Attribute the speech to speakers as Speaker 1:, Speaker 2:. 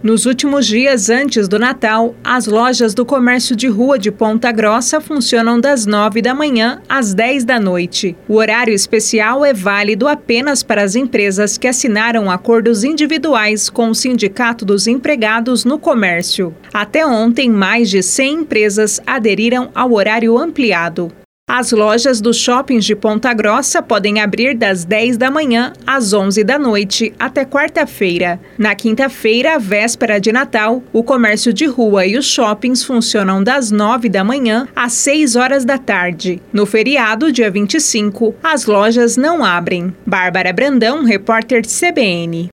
Speaker 1: Nos últimos dias antes do Natal, as lojas do comércio de rua de Ponta Grossa funcionam das 9 da manhã às 10 da noite. O horário especial é válido apenas para as empresas que assinaram acordos individuais com o Sindicato dos Empregados no Comércio. Até ontem, mais de 100 empresas aderiram ao horário ampliado. As lojas dos shoppings de Ponta Grossa podem abrir das 10 da manhã às 11 da noite até quarta-feira. Na quinta-feira, véspera de Natal, o comércio de rua e os shoppings funcionam das 9 da manhã às 6 horas da tarde. No feriado, dia 25, as lojas não abrem. Bárbara Brandão, repórter CBN.